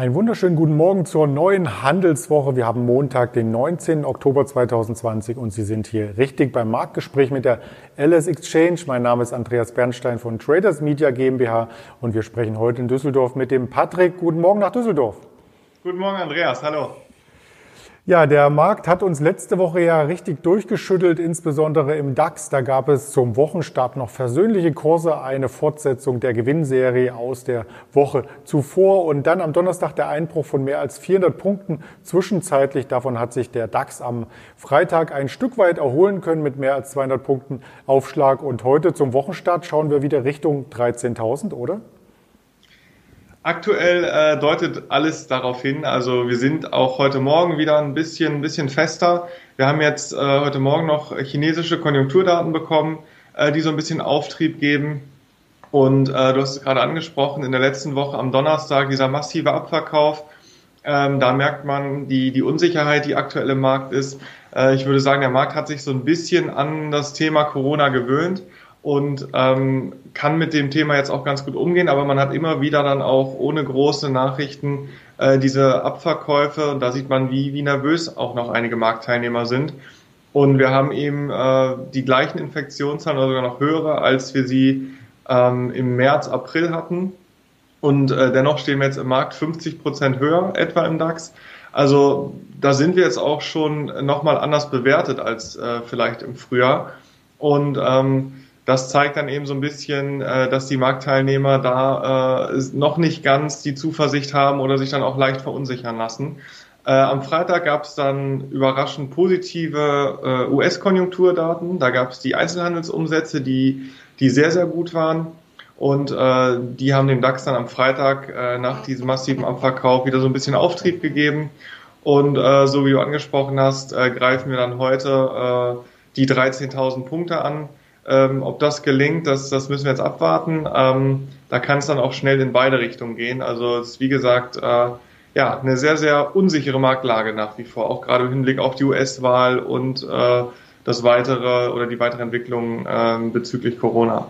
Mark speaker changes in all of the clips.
Speaker 1: Einen wunderschönen guten Morgen zur neuen Handelswoche. Wir haben Montag, den 19. Oktober 2020 und Sie sind hier richtig beim Marktgespräch mit der LS Exchange. Mein Name ist Andreas Bernstein von Traders Media GmbH und wir sprechen heute in Düsseldorf mit dem Patrick. Guten Morgen nach Düsseldorf.
Speaker 2: Guten Morgen, Andreas. Hallo.
Speaker 1: Ja, der Markt hat uns letzte Woche ja richtig durchgeschüttelt, insbesondere im DAX. Da gab es zum Wochenstart noch versöhnliche Kurse, eine Fortsetzung der Gewinnserie aus der Woche zuvor und dann am Donnerstag der Einbruch von mehr als 400 Punkten zwischenzeitlich. Davon hat sich der DAX am Freitag ein Stück weit erholen können mit mehr als 200 Punkten Aufschlag und heute zum Wochenstart schauen wir wieder Richtung 13.000, oder?
Speaker 2: Aktuell äh, deutet alles darauf hin. Also wir sind auch heute Morgen wieder ein bisschen, ein bisschen fester. Wir haben jetzt äh, heute Morgen noch chinesische Konjunkturdaten bekommen, äh, die so ein bisschen Auftrieb geben. Und äh, du hast es gerade angesprochen, in der letzten Woche am Donnerstag dieser massive Abverkauf. Ähm, da merkt man die, die Unsicherheit, die aktuell im Markt ist. Äh, ich würde sagen, der Markt hat sich so ein bisschen an das Thema Corona gewöhnt und ähm, kann mit dem Thema jetzt auch ganz gut umgehen, aber man hat immer wieder dann auch ohne große Nachrichten äh, diese Abverkäufe und da sieht man, wie, wie nervös auch noch einige Marktteilnehmer sind. Und wir haben eben äh, die gleichen Infektionszahlen oder sogar noch höhere, als wir sie ähm, im März, April hatten. Und äh, dennoch stehen wir jetzt im Markt 50 Prozent höher, etwa im DAX. Also da sind wir jetzt auch schon nochmal anders bewertet als äh, vielleicht im Frühjahr. Und ähm, das zeigt dann eben so ein bisschen, äh, dass die Marktteilnehmer da äh, noch nicht ganz die Zuversicht haben oder sich dann auch leicht verunsichern lassen. Äh, am Freitag gab es dann überraschend positive US-Konjunkturdaten. Da gab es die Einzelhandelsumsätze, die, die sehr, sehr gut waren. Und die haben dem DAX dann am Freitag nach diesem massiven Abverkauf wieder so ein bisschen Auftrieb gegeben. Und so wie du angesprochen hast, greifen wir dann heute die 13.000 Punkte an. Ähm, ob das gelingt, das, das müssen wir jetzt abwarten. Ähm, da kann es dann auch schnell in beide Richtungen gehen. Also es ist wie gesagt äh, ja eine sehr, sehr unsichere Marktlage nach wie vor, auch gerade im Hinblick auf die US-Wahl und äh, das weitere oder die weitere Entwicklung äh, bezüglich Corona.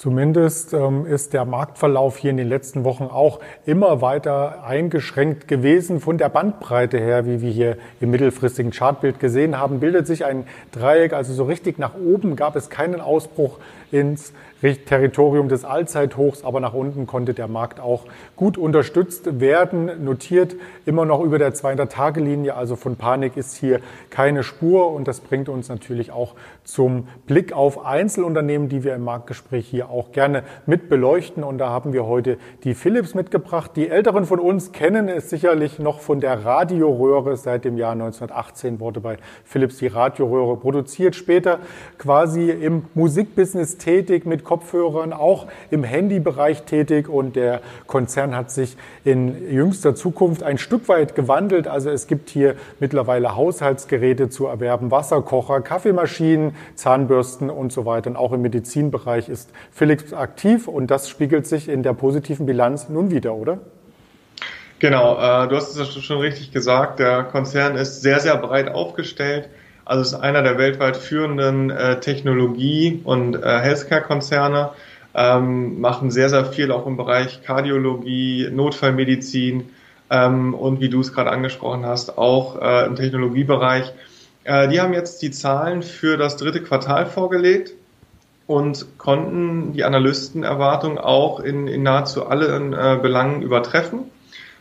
Speaker 1: Zumindest ähm, ist der Marktverlauf hier in den letzten Wochen auch immer weiter eingeschränkt gewesen. Von der Bandbreite her, wie wir hier im mittelfristigen Chartbild gesehen haben, bildet sich ein Dreieck. Also so richtig nach oben gab es keinen Ausbruch ins Territorium des Allzeithochs, aber nach unten konnte der Markt auch gut unterstützt werden, notiert immer noch über der 200-Tage-Linie, also von Panik ist hier keine Spur und das bringt uns natürlich auch zum Blick auf Einzelunternehmen, die wir im Marktgespräch hier auch gerne mit beleuchten und da haben wir heute die Philips mitgebracht. Die Älteren von uns kennen es sicherlich noch von der Radioröhre. Seit dem Jahr 1918 wurde bei Philips die Radioröhre produziert, später quasi im Musikbusiness tätig mit Kopfhörern, auch im Handybereich tätig und der Konzern hat sich in jüngster Zukunft ein Stück weit gewandelt. Also es gibt hier mittlerweile Haushaltsgeräte zu erwerben, Wasserkocher, Kaffeemaschinen, Zahnbürsten und so weiter. Und auch im Medizinbereich ist Philips aktiv und das spiegelt sich in der positiven Bilanz nun wieder, oder?
Speaker 2: Genau, äh, du hast es schon richtig gesagt. Der Konzern ist sehr, sehr breit aufgestellt. Also ist einer der weltweit führenden äh, Technologie- und äh, Healthcare-Konzerne, ähm, machen sehr, sehr viel auch im Bereich Kardiologie, Notfallmedizin ähm, und wie du es gerade angesprochen hast, auch äh, im Technologiebereich. Äh, die haben jetzt die Zahlen für das dritte Quartal vorgelegt und konnten die Analystenerwartung auch in, in nahezu allen äh, Belangen übertreffen.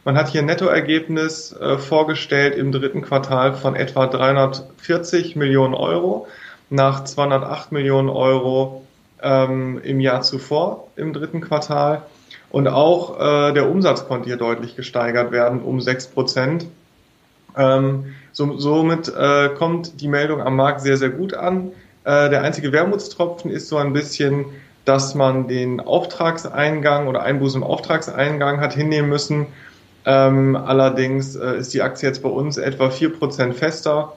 Speaker 2: Man hat hier ein Nettoergebnis äh, vorgestellt im dritten Quartal von etwa 340 Millionen Euro nach 208 Millionen Euro ähm, im Jahr zuvor im dritten Quartal. Und auch äh, der Umsatz konnte hier deutlich gesteigert werden um 6 Prozent. Ähm, so, somit äh, kommt die Meldung am Markt sehr, sehr gut an. Äh, der einzige Wermutstropfen ist so ein bisschen, dass man den Auftragseingang oder Einbußen im Auftragseingang hat hinnehmen müssen ähm, allerdings äh, ist die Aktie jetzt bei uns etwa 4% fester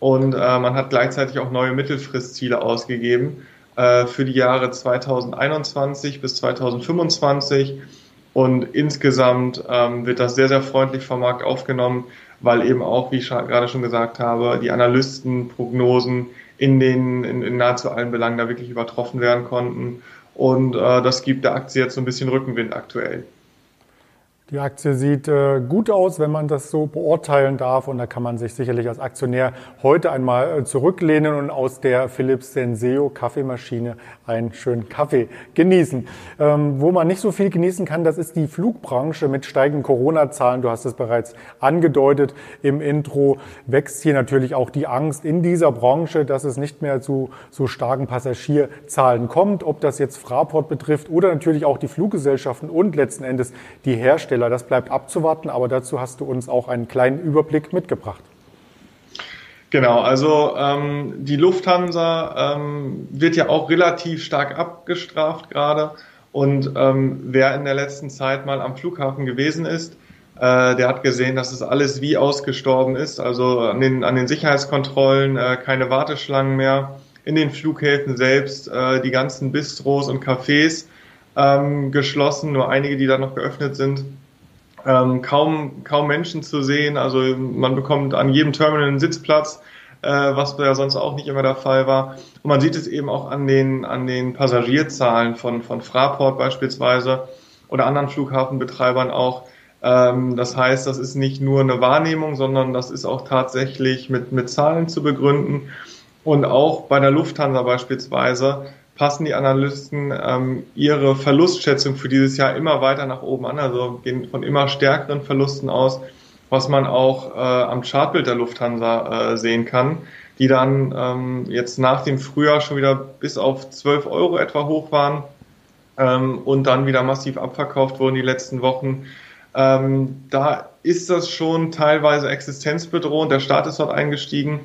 Speaker 2: und äh, man hat gleichzeitig auch neue Mittelfristziele ausgegeben äh, für die Jahre 2021 bis 2025. Und insgesamt ähm, wird das sehr, sehr freundlich vom Markt aufgenommen, weil eben auch, wie ich gerade schon gesagt habe, die Analystenprognosen in den in, in nahezu allen Belangen da wirklich übertroffen werden konnten. Und äh, das gibt der Aktie jetzt so ein bisschen Rückenwind aktuell.
Speaker 1: Die Aktie sieht äh, gut aus, wenn man das so beurteilen darf. Und da kann man sich sicherlich als Aktionär heute einmal äh, zurücklehnen und aus der Philips Senseo Kaffeemaschine einen schönen Kaffee genießen. Ähm, wo man nicht so viel genießen kann, das ist die Flugbranche mit steigenden Corona-Zahlen. Du hast es bereits angedeutet im Intro. Wächst hier natürlich auch die Angst in dieser Branche, dass es nicht mehr zu so starken Passagierzahlen kommt. Ob das jetzt Fraport betrifft oder natürlich auch die Fluggesellschaften und letzten Endes die Hersteller Hersteller. Das bleibt abzuwarten, aber dazu hast du uns auch einen kleinen Überblick mitgebracht.
Speaker 2: Genau, also ähm, die Lufthansa ähm, wird ja auch relativ stark abgestraft gerade. Und ähm, wer in der letzten Zeit mal am Flughafen gewesen ist, äh, der hat gesehen, dass es alles wie ausgestorben ist. Also an den, an den Sicherheitskontrollen äh, keine Warteschlangen mehr, in den Flughäfen selbst äh, die ganzen Bistros und Cafés ähm, geschlossen, nur einige, die da noch geöffnet sind ähm, kaum, kaum Menschen zu sehen. Also man bekommt an jedem Terminal einen Sitzplatz, äh, was ja sonst auch nicht immer der Fall war. Und man sieht es eben auch an den, an den Passagierzahlen von, von Fraport beispielsweise oder anderen Flughafenbetreibern auch. Ähm, das heißt, das ist nicht nur eine Wahrnehmung, sondern das ist auch tatsächlich mit, mit Zahlen zu begründen. Und auch bei der Lufthansa beispielsweise passen die Analysten ähm, ihre Verlustschätzung für dieses Jahr immer weiter nach oben an, also gehen von immer stärkeren Verlusten aus, was man auch äh, am Chartbild der Lufthansa äh, sehen kann, die dann ähm, jetzt nach dem Frühjahr schon wieder bis auf 12 Euro etwa hoch waren ähm, und dann wieder massiv abverkauft wurden die letzten Wochen. Ähm, da ist das schon teilweise existenzbedrohend. Der Staat ist dort eingestiegen.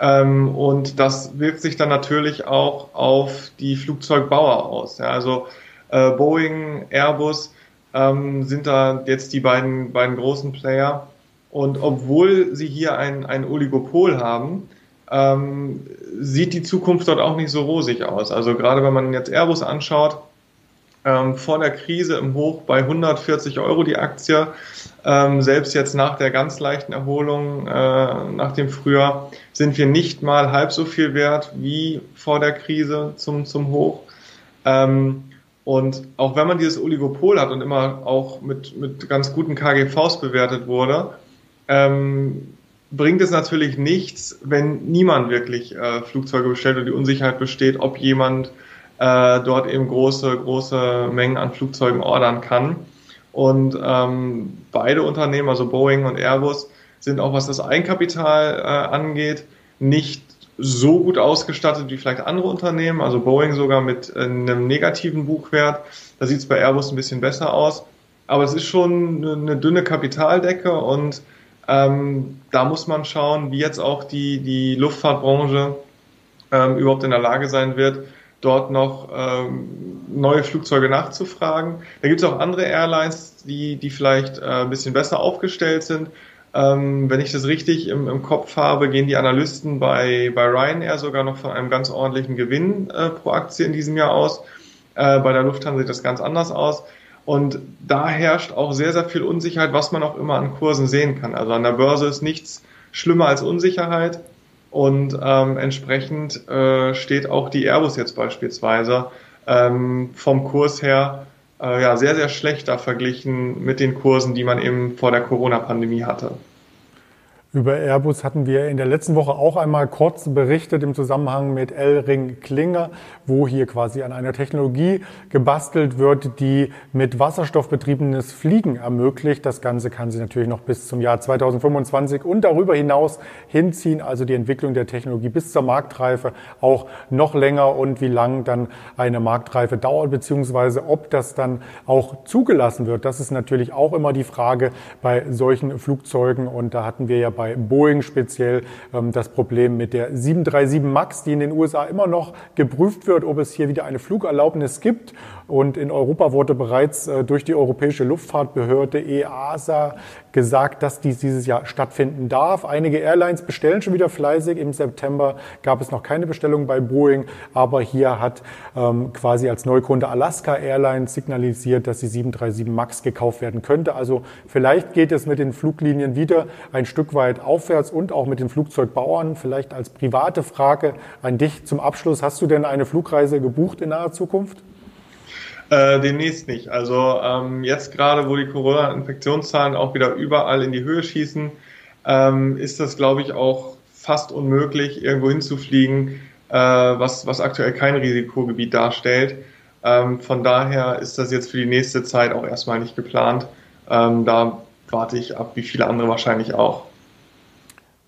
Speaker 2: Ähm, und das wirkt sich dann natürlich auch auf die Flugzeugbauer aus. Ja, also äh, Boeing, Airbus ähm, sind da jetzt die beiden, beiden großen Player. Und obwohl sie hier ein, ein Oligopol haben, ähm, sieht die Zukunft dort auch nicht so rosig aus. Also gerade wenn man jetzt Airbus anschaut, ähm, vor der Krise im Hoch bei 140 Euro die Aktie. Ähm, selbst jetzt nach der ganz leichten Erholung äh, nach dem Frühjahr sind wir nicht mal halb so viel wert wie vor der Krise zum, zum Hoch. Ähm, und auch wenn man dieses Oligopol hat und immer auch mit, mit ganz guten KGVs bewertet wurde, ähm, bringt es natürlich nichts, wenn niemand wirklich äh, Flugzeuge bestellt und die Unsicherheit besteht, ob jemand äh, dort eben große, große Mengen an Flugzeugen ordern kann. Und ähm, beide Unternehmen, also Boeing und Airbus, sind auch was das Eigenkapital äh, angeht, nicht so gut ausgestattet wie vielleicht andere Unternehmen, also Boeing sogar mit einem negativen Buchwert. Da sieht es bei Airbus ein bisschen besser aus. Aber es ist schon eine dünne Kapitaldecke und ähm, da muss man schauen, wie jetzt auch die, die Luftfahrtbranche ähm, überhaupt in der Lage sein wird, dort noch ähm, neue Flugzeuge nachzufragen. Da gibt es auch andere Airlines, die, die vielleicht äh, ein bisschen besser aufgestellt sind. Ähm, wenn ich das richtig im, im Kopf habe, gehen die Analysten bei, bei Ryanair sogar noch von einem ganz ordentlichen Gewinn äh, pro Aktie in diesem Jahr aus. Äh, bei der Lufthansa sieht das ganz anders aus. Und da herrscht auch sehr, sehr viel Unsicherheit, was man auch immer an Kursen sehen kann. Also an der Börse ist nichts schlimmer als Unsicherheit. Und ähm, entsprechend äh, steht auch die Airbus jetzt beispielsweise ähm, vom Kurs her äh, ja, sehr, sehr schlecht da verglichen mit den Kursen, die man eben vor der Corona-Pandemie hatte.
Speaker 1: Über Airbus hatten wir in der letzten Woche auch einmal kurz berichtet im Zusammenhang mit L-Ring Klinger, wo hier quasi an einer Technologie gebastelt wird, die mit Wasserstoff betriebenes Fliegen ermöglicht. Das Ganze kann sich natürlich noch bis zum Jahr 2025 und darüber hinaus hinziehen, also die Entwicklung der Technologie bis zur Marktreife auch noch länger und wie lang dann eine Marktreife dauert, beziehungsweise ob das dann auch zugelassen wird. Das ist natürlich auch immer die Frage bei solchen Flugzeugen und da hatten wir ja bei bei Boeing speziell ähm, das Problem mit der 737 MAX, die in den USA immer noch geprüft wird, ob es hier wieder eine Flugerlaubnis gibt. Und in Europa wurde bereits äh, durch die Europäische Luftfahrtbehörde EASA gesagt, dass dies dieses Jahr stattfinden darf. Einige Airlines bestellen schon wieder fleißig. Im September gab es noch keine Bestellung bei Boeing, aber hier hat ähm, quasi als Neukunde Alaska Airlines signalisiert, dass die 737 MAX gekauft werden könnte. Also vielleicht geht es mit den Fluglinien wieder ein Stück weit aufwärts und auch mit den Flugzeugbauern. Vielleicht als private Frage an dich zum Abschluss. Hast du denn eine Flugreise gebucht in naher Zukunft?
Speaker 2: Äh, demnächst nicht. Also ähm, jetzt gerade, wo die Corona-Infektionszahlen auch wieder überall in die Höhe schießen, ähm, ist das, glaube ich, auch fast unmöglich, irgendwo hinzufliegen, äh, was, was aktuell kein Risikogebiet darstellt. Ähm, von daher ist das jetzt für die nächste Zeit auch erstmal nicht geplant. Ähm, da warte ich ab, wie viele andere wahrscheinlich auch.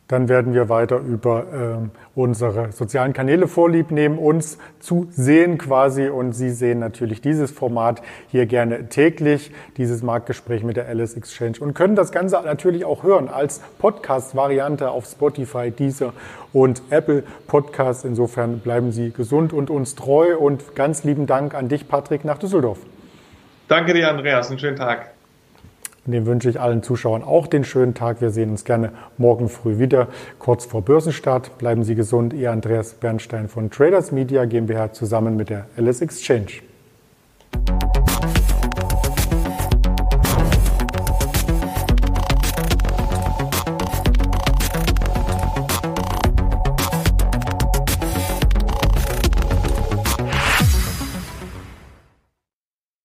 Speaker 1: Dann werden wir weiter über äh, unsere sozialen Kanäle vorlieb nehmen, uns zu sehen quasi. Und Sie sehen natürlich dieses Format hier gerne täglich, dieses Marktgespräch mit der Alice Exchange und können das Ganze natürlich auch hören als Podcast-Variante auf Spotify, Deezer und Apple Podcast. Insofern bleiben Sie gesund und uns treu. Und ganz lieben Dank an dich, Patrick, nach Düsseldorf.
Speaker 2: Danke dir, Andreas. Einen schönen Tag.
Speaker 1: Und dem wünsche ich allen Zuschauern auch den schönen Tag. Wir sehen uns gerne morgen früh wieder, kurz vor Börsenstart. Bleiben Sie gesund. Ihr Andreas Bernstein von Traders Media GmbH zusammen mit der LS Exchange.